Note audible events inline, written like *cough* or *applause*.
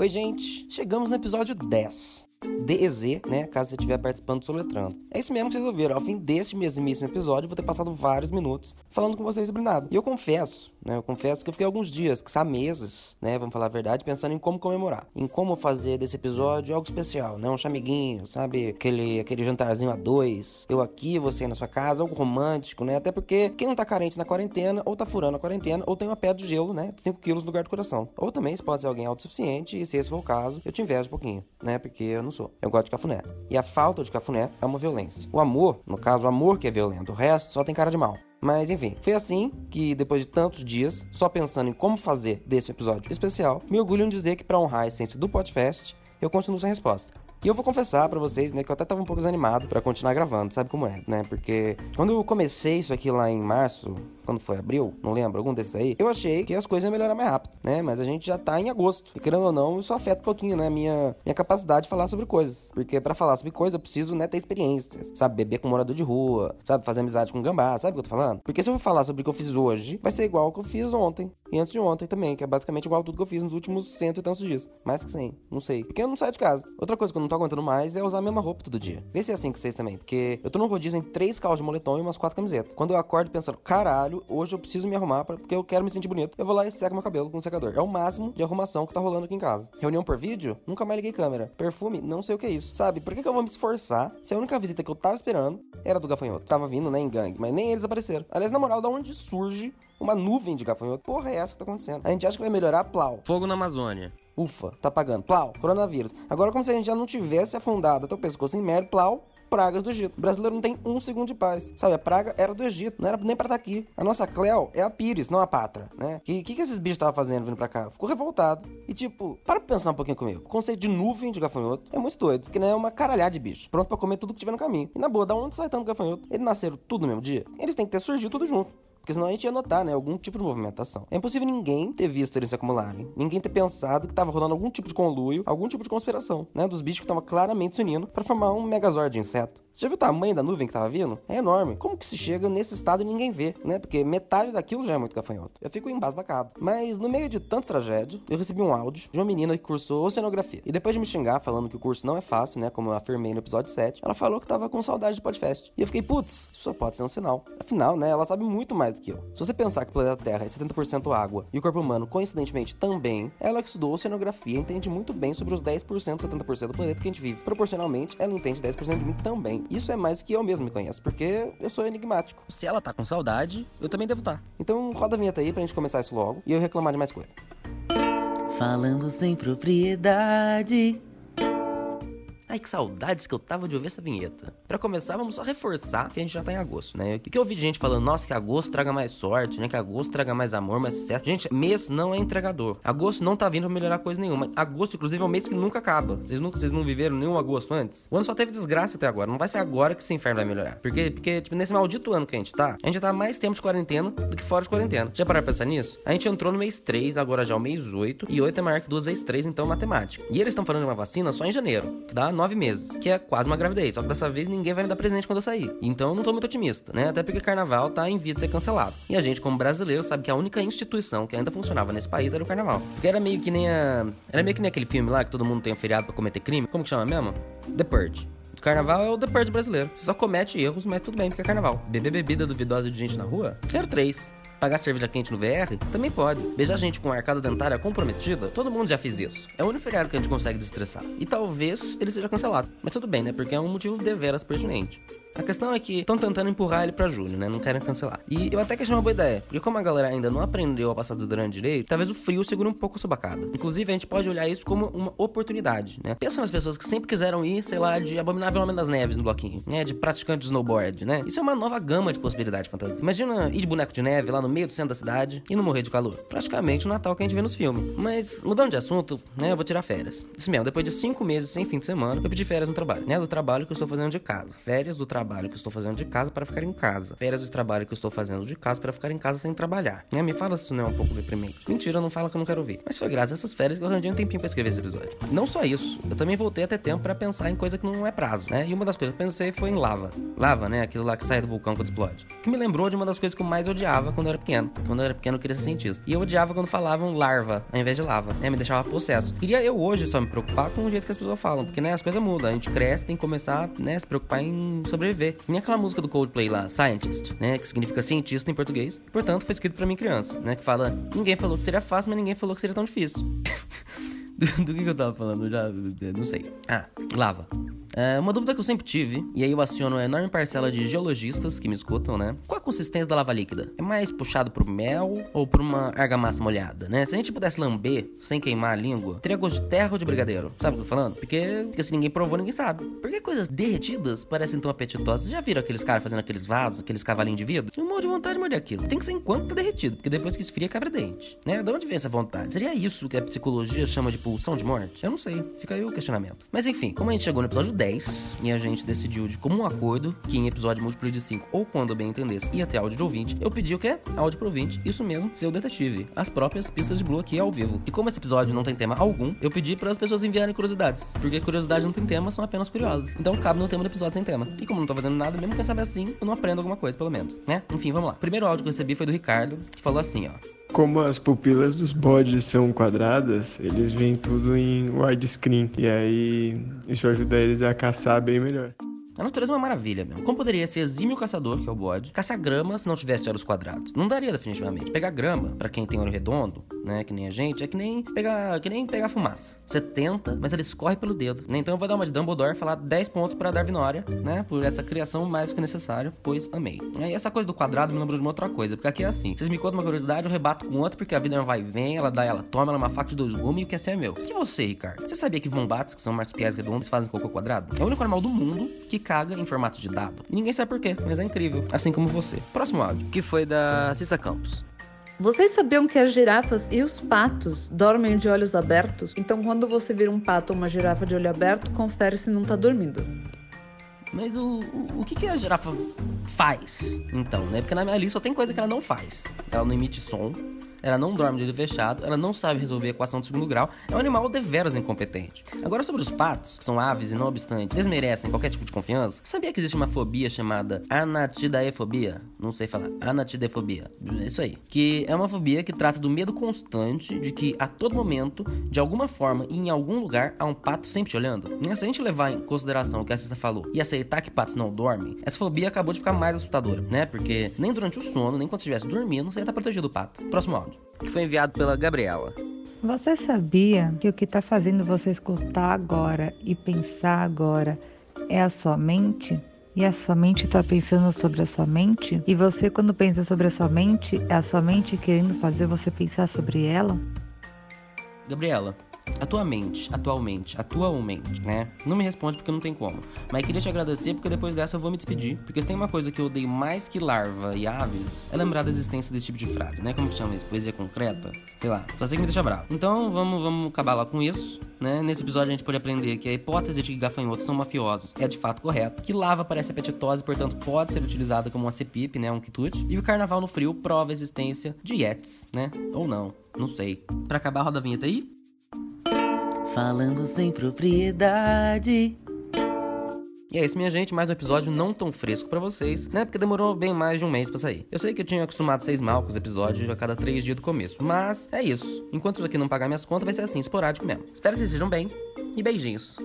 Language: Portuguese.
Oi, gente! Chegamos no episódio 10. DEZ, né? Caso você estiver participando soletrando. É isso mesmo que vocês ouviram. Ao fim deste mesmíssimo episódio, eu vou ter passado vários minutos falando com vocês sobre nada. E eu confesso, né? Eu confesso que eu fiquei alguns dias, que meses, né? Vamos falar a verdade, pensando em como comemorar. Em como fazer desse episódio algo especial, né? Um chamiguinho, sabe? Aquele, aquele jantarzinho a dois. Eu aqui, você na sua casa, algo romântico, né? Até porque quem não tá carente na quarentena, ou tá furando a quarentena, ou tem uma pedra de gelo, né? 5 quilos no lugar do coração. Ou também, se pode ser alguém autossuficiente, e se esse for o caso, eu te invejo um pouquinho, né? Porque eu não não sou. Eu gosto de cafuné. E a falta de cafuné é uma violência. O amor, no caso, o amor que é violento. O resto só tem cara de mal. Mas enfim, foi assim que depois de tantos dias, só pensando em como fazer desse episódio especial, me orgulho em dizer que para honrar a essência do podcast, eu continuo sem resposta. E eu vou confessar para vocês, né, que eu até tava um pouco desanimado para continuar gravando, sabe como é, né? Porque quando eu comecei isso aqui lá em março, quando foi abril, não lembro, algum desses aí, eu achei que as coisas iam melhorar mais rápido, né? Mas a gente já tá em agosto. E querendo ou não, isso afeta um pouquinho, né, minha minha capacidade de falar sobre coisas. Porque para falar sobre coisa eu preciso, né, ter experiências, sabe? Beber com morador de rua, sabe? Fazer amizade com gambá, sabe o que eu tô falando? Porque se eu falar sobre o que eu fiz hoje, vai ser igual ao que eu fiz ontem e antes de ontem também, que é basicamente igual a tudo que eu fiz nos últimos cento e tantos dias. Mais que 100, não sei. Porque eu não saio de casa. Outra coisa que eu não tô aguentando mais é usar a mesma roupa todo dia. Vê se é assim com vocês também, porque eu tô num rodízio em três calças de moletom e umas quatro camisetas. Quando eu acordo pensando, caralho, hoje eu preciso me arrumar pra, porque eu quero me sentir bonito, eu vou lá e seco meu cabelo com um secador. É o máximo de arrumação que tá rolando aqui em casa. Reunião por vídeo? Nunca mais liguei câmera. Perfume? Não sei o que é isso. Sabe? Por que, que eu vou me esforçar se a única visita que eu tava esperando era do gafanhoto? Tava vindo, né, em gangue, mas nem eles apareceram. Aliás, na moral, da onde surge uma nuvem de gafanhoto? Porra, é essa que tá acontecendo? A gente acha que vai melhorar, plau. Fogo na Amazônia. Ufa, tá pagando. Plau, coronavírus. Agora, como se a gente já não tivesse afundado até o pescoço em merda, plau, pragas do Egito. O brasileiro não tem um segundo de paz. Sabe, a praga era do Egito, não era nem pra estar tá aqui. A nossa Cleo é a Pires, não a Patra, né? Que, que, que esses bichos estavam fazendo vindo pra cá? Ficou revoltado. E tipo, para pra pensar um pouquinho comigo. O conceito de nuvem de gafanhoto é muito doido, porque né, é uma caralhada de bicho, pronto pra comer tudo que tiver no caminho. E na boa, da onde sai tanto gafanhoto? Eles nasceram tudo no mesmo dia? Eles têm que ter surgido tudo junto. Porque senão a gente ia notar, né, algum tipo de movimentação. É impossível ninguém ter visto eles se acumularem. Ninguém ter pensado que tava rolando algum tipo de conluio, algum tipo de conspiração, né, dos bichos que estavam claramente se unindo para formar um megazord de inseto. Você já viu o tamanho da nuvem que tava vindo? É enorme. Como que se chega nesse estado e ninguém vê, né? Porque metade daquilo já é muito gafanhoto. Eu fico embasbacado. Mas no meio de tanta tragédia, eu recebi um áudio de uma menina que cursou oceanografia. E depois de me xingar falando que o curso não é fácil, né, como eu afirmei no episódio 7, ela falou que tava com saudade de podcast. E eu fiquei, putz, isso só pode ser um sinal. Afinal, né, ela sabe muito mais do que eu. Se você pensar pensar que o planeta Terra é 70% água e o corpo humano, coincidentemente, também, ela que estudou oceanografia entende muito bem sobre os 10%, 70% do planeta que a gente vive. Proporcionalmente, ela entende 10% de mim também. Isso é mais do que eu mesmo me conheço, porque eu sou enigmático. Se ela tá com saudade, eu também devo estar. Tá. Então roda a vinheta aí pra gente começar isso logo e eu reclamar de mais coisa. Falando sem propriedade. Ai, que saudades que eu tava de ouvir essa vinheta. Para começar, vamos só reforçar que a gente já tá em agosto, né? E que eu ouvi de gente falando, nossa, que agosto traga mais sorte, né? Que agosto traga mais amor, mais sucesso. Gente, mês não é entregador. Agosto não tá vindo pra melhorar coisa nenhuma. Agosto, inclusive, é um mês que nunca acaba. Vocês nunca, vocês não viveram nenhum agosto antes? O ano só teve desgraça até agora. Não vai ser agora que esse inferno vai melhorar. Porque, porque tipo, nesse maldito ano que a gente tá, a gente já tá mais tempo de quarentena do que fora de quarentena. Já pararam pra pensar nisso? A gente entrou no mês 3, agora já é o mês 8. E 8 é maior que 2 vezes 3, então matemática. E eles estão falando de uma vacina só em janeiro, que dá 9 meses. Que é quase uma gravidez. Só que dessa vez ninguém vai me dar presente quando eu sair. Então eu não tô muito otimista, né? Até porque carnaval tá em via de ser cancelado. E a gente, como brasileiro, sabe que a única instituição que ainda funcionava nesse país era o carnaval. Porque era meio que nem a. Era meio que nem aquele filme lá que todo mundo tem um feriado pra cometer crime. Como que chama mesmo? The Purge. Carnaval é o The Purge brasileiro. Só comete erros, mas tudo bem porque é carnaval. Beber bebida duvidosa de gente na rua? Quero três. Pagar cerveja quente no VR? Também pode. Beijar gente com arcada dentária comprometida? Todo mundo já fez isso. É o único feriado que a gente consegue destressar. E talvez ele seja cancelado. Mas tudo bem, né? Porque é um motivo deveras pertinente. A questão é que estão tentando empurrar ele pra julho, né? Não querem cancelar. E eu até que achei uma boa ideia, porque como a galera ainda não aprendeu a passar do durante direito, talvez o frio segure um pouco a subacada. Inclusive, a gente pode olhar isso como uma oportunidade, né? Pensa nas pessoas que sempre quiseram ir, sei lá, de Abominável Homem das Neves no bloquinho, né? De praticante de snowboard, né? Isso é uma nova gama de possibilidades de fantasia. Imagina ir de boneco de neve lá no meio do centro da cidade e não morrer de calor. Praticamente o Natal que a gente vê nos filmes. Mas, mudando de assunto, né? Eu vou tirar férias. Isso mesmo, depois de cinco meses sem fim de semana, eu pedi férias no trabalho, né? Do trabalho que eu estou fazendo de casa. Férias do trabalho trabalho que estou fazendo de casa para ficar em casa. Férias do trabalho que estou fazendo de casa para ficar em casa sem trabalhar. Né? Me fala se isso não é um pouco deprimente. Mentira, não fala que eu não quero ouvir. Mas foi graças a essas férias que eu arranjei um tempinho para escrever esse episódio. Não só isso, eu também voltei a ter tempo para pensar em coisa que não é prazo, né? E uma das coisas que eu pensei foi em lava. Lava, né? Aquilo lá que sai do vulcão quando explode. Que me lembrou de uma das coisas que eu mais odiava quando eu era pequeno. Quando eu era pequeno eu queria ser cientista. E eu odiava quando falavam larva ao invés de lava. Né? Me deixava possesso. Queria eu hoje só me preocupar com o jeito que as pessoas falam. Porque, né, as coisas mudam. A gente cresce, tem que começar, né, se preocupar em sobreviver. Nem aquela música do Coldplay lá, Scientist, né? Que significa cientista em português. Portanto, foi escrito para mim criança, né? Que fala, ninguém falou que seria fácil, mas ninguém falou que seria tão difícil. *laughs* do, do que, que eu tava falando? Já não sei. Ah, lava. É, uma dúvida que eu sempre tive, e aí eu aciono a enorme parcela de geologistas que me escutam, né? Qual a consistência da lava líquida? É mais puxado pro mel ou por uma argamassa molhada, né? Se a gente pudesse lamber sem queimar a língua, teria gosto de terra ou de brigadeiro? Sabe o que eu tô falando? Porque, porque se ninguém provou, ninguém sabe. Por que coisas derretidas parecem tão apetitosas? Vocês já viram aqueles caras fazendo aqueles vasos, aqueles cavalinhos de vidro? Eu morro de vontade de morder aquilo. Tem que ser enquanto tá derretido, porque depois que esfria, quebra dente, né? De onde vem essa vontade? Seria isso que a psicologia chama de pulsão de morte? Eu não sei. Fica aí o questionamento. Mas enfim, como a gente chegou no episódio 10 e a gente decidiu de comum acordo que em episódio múltiplo de 5 ou quando bem entendesse ia ter áudio de ouvinte, eu pedi o quê? Áudio pro ouvinte, isso mesmo, seu detetive. As próprias pistas de Blue aqui ao vivo. E como esse episódio não tem tema algum, eu pedi para as pessoas enviarem curiosidades, porque curiosidades não tem tema, são apenas curiosas. Então cabe no tema do episódio sem tema. E como não tô fazendo nada, mesmo que eu saber assim, eu não aprendo alguma coisa, pelo menos, né? Enfim, vamos lá. Primeiro áudio que eu recebi foi do Ricardo, que falou assim, ó. Como as pupilas dos bodes são quadradas, eles veem tudo em widescreen. E aí isso ajuda eles a caçar bem melhor. A natureza é uma maravilha, meu. Como poderia ser exímio caçador, que é o bode, caçar grama se não tivesse olhos quadrados? Não daria, definitivamente. Pegar grama, para quem tem olho redondo, né, que nem a gente, é que nem pegar, que nem pegar fumaça. Você tenta, mas ela escorre pelo dedo. Né? Então eu vou dar uma de Dumbledore, falar 10 pontos para Darwinória, né, por essa criação mais do que necessário, pois amei. E essa coisa do quadrado me lembrou de uma outra coisa, porque aqui é assim. Vocês me contam uma curiosidade, eu rebato com outra, porque a vida não vai e vem, ela dá, ela toma, ela é uma faca de dois gumes e o que é ser é meu. E você, Ricardo? Você sabia que vombates, que são marsupiais redondos, fazem cocô quadrado? É o único animal do mundo que caga em formato de dado. E ninguém sabe por quê, mas é incrível. Assim como você. Próximo áudio, que foi da Cissa Campos. Vocês sabiam que as girafas e os patos dormem de olhos abertos? Então, quando você vira um pato ou uma girafa de olho aberto, confere se não tá dormindo. Mas o, o, o que, que a girafa faz, então, né? Porque na minha lista só tem coisa que ela não faz. Ela não emite som, ela não dorme de olho fechado, ela não sabe resolver a equação de segundo grau, é um animal deveras incompetente. Agora, sobre os patos, que são aves e não obstante, eles merecem qualquer tipo de confiança, sabia que existe uma fobia chamada anatidaefobia? Não sei falar. Anatidefobia. É isso aí. Que é uma fobia que trata do medo constante de que a todo momento, de alguma forma e em algum lugar, há um pato sempre te olhando. E se a gente levar em consideração o que a Cista falou e aceitar que patos não dormem, essa fobia acabou de ficar mais assustadora, né? Porque nem durante o sono, nem quando estivesse dormindo, você ia estar protegido do pato. Próximo áudio que foi enviado pela Gabriela. Você sabia que o que está fazendo você escutar agora e pensar agora é a sua mente? E a sua mente está pensando sobre a sua mente? E você, quando pensa sobre a sua mente, é a sua mente querendo fazer você pensar sobre ela? Gabriela, Atualmente, atualmente, atualmente, né? Não me responde porque não tem como. Mas queria te agradecer porque depois dessa eu vou me despedir. Porque se tem uma coisa que eu odeio mais que larva e aves, é lembrar da existência desse tipo de frase, né? Como que chama isso? Poesia concreta? Sei lá, só sei que me deixa bravo. Então vamos, vamos acabar lá com isso, né? Nesse episódio a gente pode aprender que a hipótese de que gafanhotos são mafiosos é de fato correta, que lava parece apetitosa e portanto pode ser utilizada como uma cepip, né? Um quitute. E o carnaval no frio prova a existência de yetis, né? Ou não, não sei. Para acabar, roda a vinheta aí. Falando sem propriedade. E é isso, minha gente, mais um episódio não tão fresco para vocês, né? Porque demorou bem mais de um mês para sair. Eu sei que eu tinha acostumado seis mal com os episódios a cada três dias do começo, mas é isso. Enquanto isso aqui não pagar minhas contas, vai ser assim, esporádico mesmo. Espero que vocês estejam bem e beijinhos.